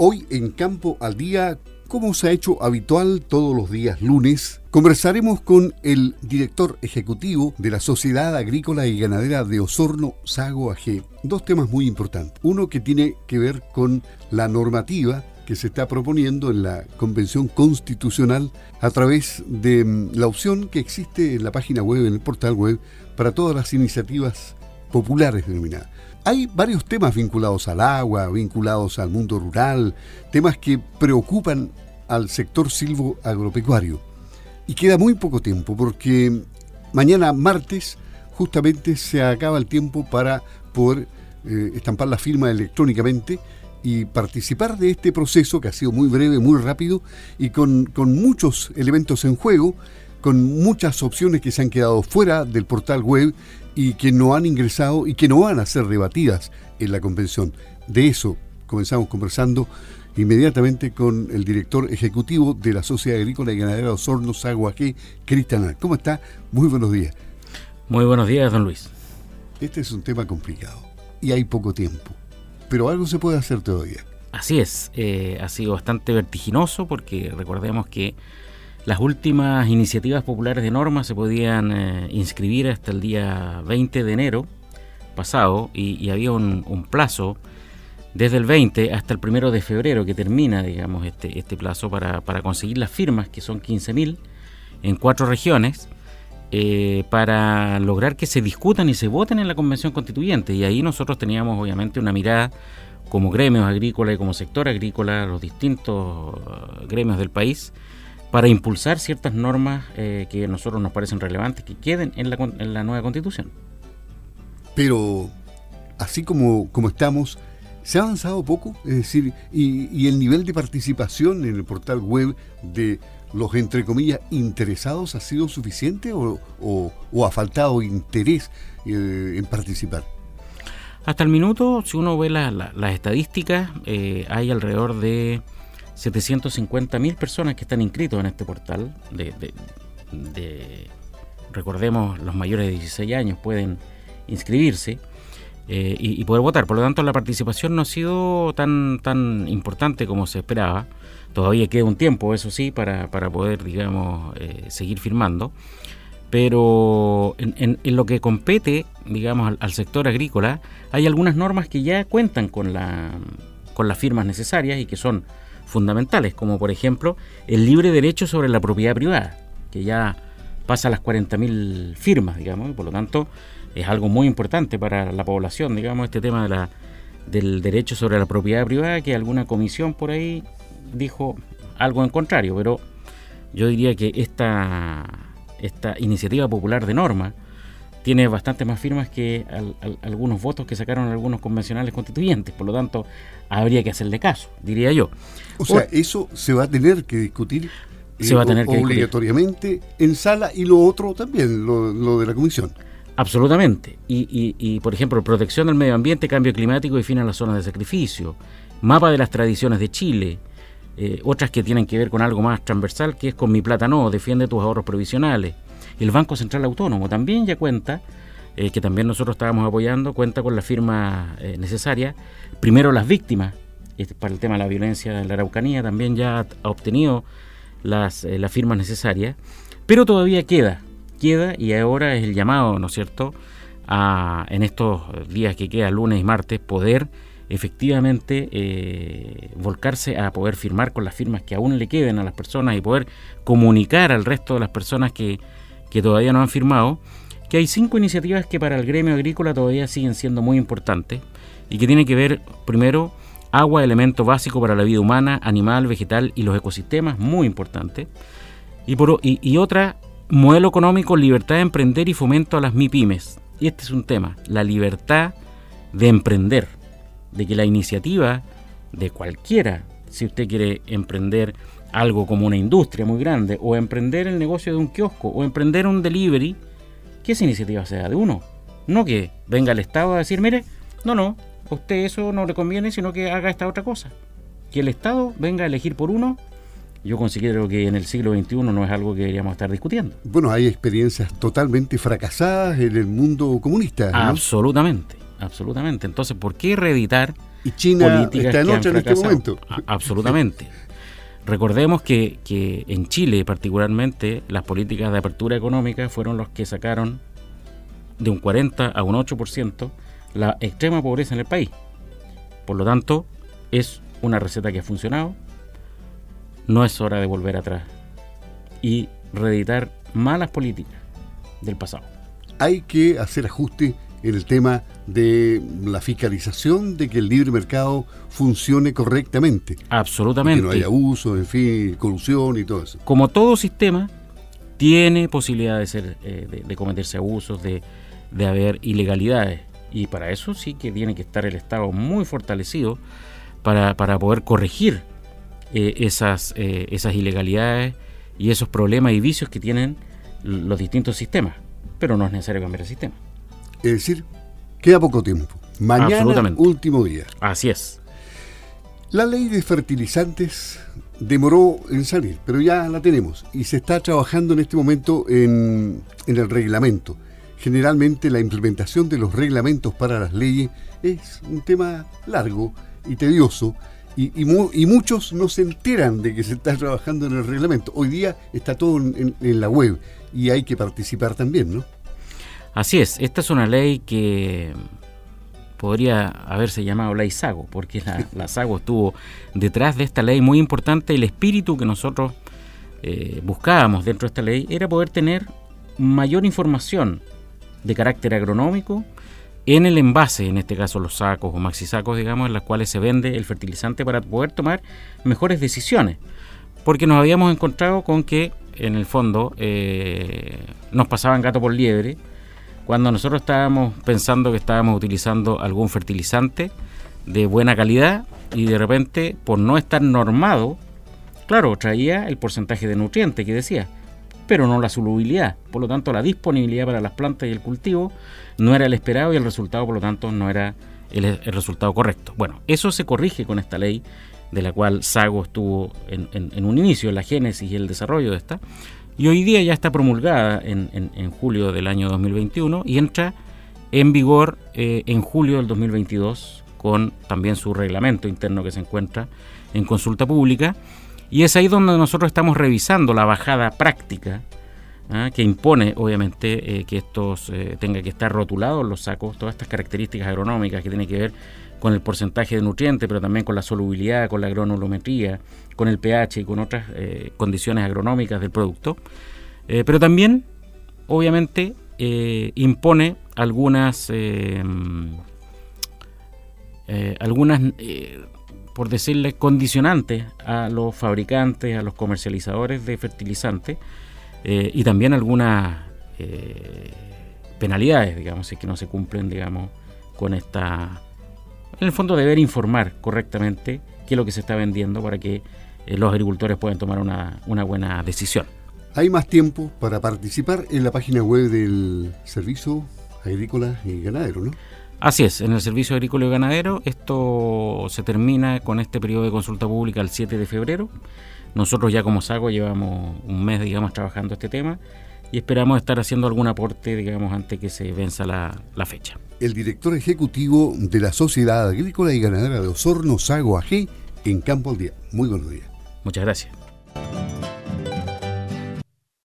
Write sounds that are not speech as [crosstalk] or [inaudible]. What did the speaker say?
Hoy en Campo al Día, como se ha hecho habitual todos los días lunes, conversaremos con el director ejecutivo de la Sociedad Agrícola y Ganadera de Osorno, Sago AG. Dos temas muy importantes. Uno que tiene que ver con la normativa que se está proponiendo en la Convención Constitucional a través de mm, la opción que existe en la página web, en el portal web, para todas las iniciativas populares denominadas. Hay varios temas vinculados al agua, vinculados al mundo rural, temas que preocupan al sector silvo agropecuario. Y queda muy poco tiempo porque mañana martes justamente se acaba el tiempo para poder eh, estampar la firma electrónicamente y participar de este proceso que ha sido muy breve, muy rápido y con, con muchos elementos en juego, con muchas opciones que se han quedado fuera del portal web y que no han ingresado y que no van a ser debatidas en la convención. De eso comenzamos conversando inmediatamente con el director ejecutivo de la Sociedad Agrícola y Ganadera de Osorno, Saguaqué, Cristian ¿Cómo está? Muy buenos días. Muy buenos días, don Luis. Este es un tema complicado y hay poco tiempo, pero algo se puede hacer todavía. Así es, eh, ha sido bastante vertiginoso porque recordemos que las últimas iniciativas populares de norma se podían eh, inscribir hasta el día 20 de enero pasado y, había un, plazo desde el 20 hasta el 1 de febrero que termina, digamos, este, este plazo para, conseguir las firmas, que son 15.000 en cuatro regiones, eh, para lograr que se discutan y se voten en la Convención Constituyente. Y ahí nosotros teníamos obviamente una mirada como gremios agrícolas y como sector agrícola, los distintos eh, gremios del país, para impulsar ciertas normas eh, que a nosotros nos parecen relevantes que queden en la, en la nueva constitución. Pero así como, como estamos, ¿se ha avanzado poco? Es decir, y, el nivel de participación en el portal web de los, entre comillas, interesados ha sido suficiente o, ha faltado interés eh, en participar? Hasta el minuto, si uno ve las estadísticas, eh, hay alrededor de 750.000 personas que están inscritos en este portal. De, recordemos, los mayores de 16 años pueden inscribirse eh, y, poder votar. Por lo tanto, la participación no ha sido tan, tan importante como se esperaba. Todavía queda un tiempo, eso sí, para, poder, digamos, eh, seguir firmando. Pero en, lo que compete, digamos, al, al sector agrícola, hay algunas normas que ya cuentan con, la, con las firmas necesarias y que son fundamentales, como por ejemplo el libre derecho sobre la propiedad privada, que ya pasa las 40.000 firmas, digamos, y por lo tanto es algo muy importante para la población, digamos, este tema de la, del derecho sobre la propiedad privada, que alguna comisión por ahí dijo algo en contrario, pero yo diría que esta, esta iniciativa popular de norma, tiene bastante más firmas que algunos votos que sacaron algunos convencionales constituyentes. Por lo tanto, habría que hacerle caso, diría yo. O sea, eso se va a tener que discutir se va a tener que obligatoriamente en sala y lo otro también, lo, de la comisión. Absolutamente. Y, por ejemplo, protección del medio ambiente, cambio climático y fin a las zonas de sacrificio, mapa de las tradiciones de Chile, eh, otras que tienen que ver con algo más transversal, que es con mi plata no, defiende tus ahorros provisionales, el Banco Central Autónomo también ya cuenta, eh, que también nosotros estábamos apoyando, cuenta con la firma eh, necesaria. Primero las víctimas, este, para el tema de la violencia en la Araucanía, también ya ha obtenido las, eh, las firmas necesarias, pero todavía queda, queda y ahora es el llamado, ¿no es cierto?, a, en estos días que queda, lunes y martes, poder efectivamente volcarse a poder firmar con las firmas que aún le queden a las personas y poder comunicar al resto de las personas que, que todavía no han firmado, que hay cinco iniciativas que para el gremio agrícola todavía siguen siendo muy importantes y que tienen que ver, primero, agua, elemento básico para la vida humana, animal, vegetal y los ecosistemas, muy importante. Y, por, y, otra, modelo económico, libertad de emprender y fomento a las MIPIMES. Y este es un tema, la libertad de emprender, de que la iniciativa de cualquiera, si usted quiere emprender algo como una industria muy grande, o emprender el negocio de un kiosco, o emprender un delivery, que esa iniciativa sea de uno. No que venga el Estado a decir, mire, no, no, a usted eso no le conviene, sino que haga esta otra cosa. Que el Estado venga a elegir por uno, yo considero que en el siglo XXI no es algo que deberíamos estar discutiendo. Bueno, hay experiencias totalmente fracasadas en el mundo comunista. Absolutamente, absolutamente. Entonces, ¿por qué reeditar y China está en otra en este momento. absolutamente. [laughs] Recordemos que, que en Chile particularmente las políticas de apertura económica fueron los que sacaron de un 40 a un 8% la extrema pobreza en el país. Por lo tanto, es una receta que ha funcionado. No es hora de volver atrás y reeditar malas políticas del pasado. Hay que hacer ajustes en el tema de la fiscalización de que el libre mercado funcione correctamente. Absolutamente. Que no haya abuso, en fin, colusión y todo eso. Como todo sistema, tiene posibilidad de, ser, eh, de, cometerse abusos, de, de haber ilegalidades. Y para eso sí que tiene que estar el Estado muy fortalecido para, para poder corregir eh, esas, eh, esas ilegalidades y esos problemas y vicios que tienen los distintos sistemas. Pero no es necesario cambiar el sistema. Es decir, queda poco tiempo. Mañana, último día. Así es. La ley de fertilizantes demoró en salir, pero ya la tenemos y se está trabajando en este momento en, en el reglamento. Generalmente la implementación de los reglamentos para las leyes es un tema largo y tedioso y, y, muchos no se enteran de que se está trabajando en el reglamento. Hoy día está todo en, la web y hay que participar también, ¿no? Así es, esta es una ley que podría haberse llamado ley Sago, porque la, [laughs] la Sago estuvo detrás de esta ley muy importante. El espíritu que nosotros eh, buscábamos dentro de esta ley era poder tener mayor información de carácter agronómico en el envase, en este caso los sacos o maxisacos, digamos, en las cuales se vende el fertilizante para poder tomar mejores decisiones. Porque nos habíamos encontrado con que, en el fondo, eh, nos pasaban gato por liebre cuando nosotros estábamos pensando que estábamos utilizando algún fertilizante de buena calidad y de repente, por no estar normado, claro, traía el porcentaje de nutrientes que decía pero no la solubilidad. Por lo tanto, la disponibilidad para las plantas y el cultivo no era el esperado y el resultado, por lo tanto, no era el, resultado correcto. Bueno, eso se corrige con esta ley de la cual Sago estuvo en, un inicio, en la génesis y el desarrollo de esta, y hoy día ya está promulgada en, julio del año 2021 y entra en vigor eh, en julio del 2022 con también su reglamento interno que se encuentra en consulta pública y es ahí donde nosotros estamos revisando la bajada práctica ¿ah? que impone, obviamente, eh, que estos eh, tenga que estar rotulados los sacos, todas estas características agronómicas que tienen que ver con el porcentaje de nutrientes, pero también con la solubilidad, con la agronolometría, con el pH y con otras eh, condiciones agronómicas del producto. pero también, obviamente, impone algunas algunas por decirle, condicionantes a los fabricantes, a los comercializadores de fertilizantes eh, y también algunas eh, penalidades, digamos, si es que no se cumplen, digamos, con esta... En el fondo deber informar correctamente qué es lo que se está vendiendo para que eh, los agricultores puedan tomar una, una buena decisión. Hay más tiempo para participar en la página web del Servicio Agrícola y Ganadero, ¿no? Así es, en el Servicio Agrícola y Ganadero esto se termina con este periodo de consulta pública el 7 de febrero. Nosotros ya como SACO llevamos un mes, digamos, trabajando este tema y esperamos estar haciendo algún aporte, digamos, antes que se venza la, la fecha. El director ejecutivo de la Sociedad Agrícola y Ganadera de Osorno, Sago AG, en Campo al Día. Muy buenos días. Muchas gracias.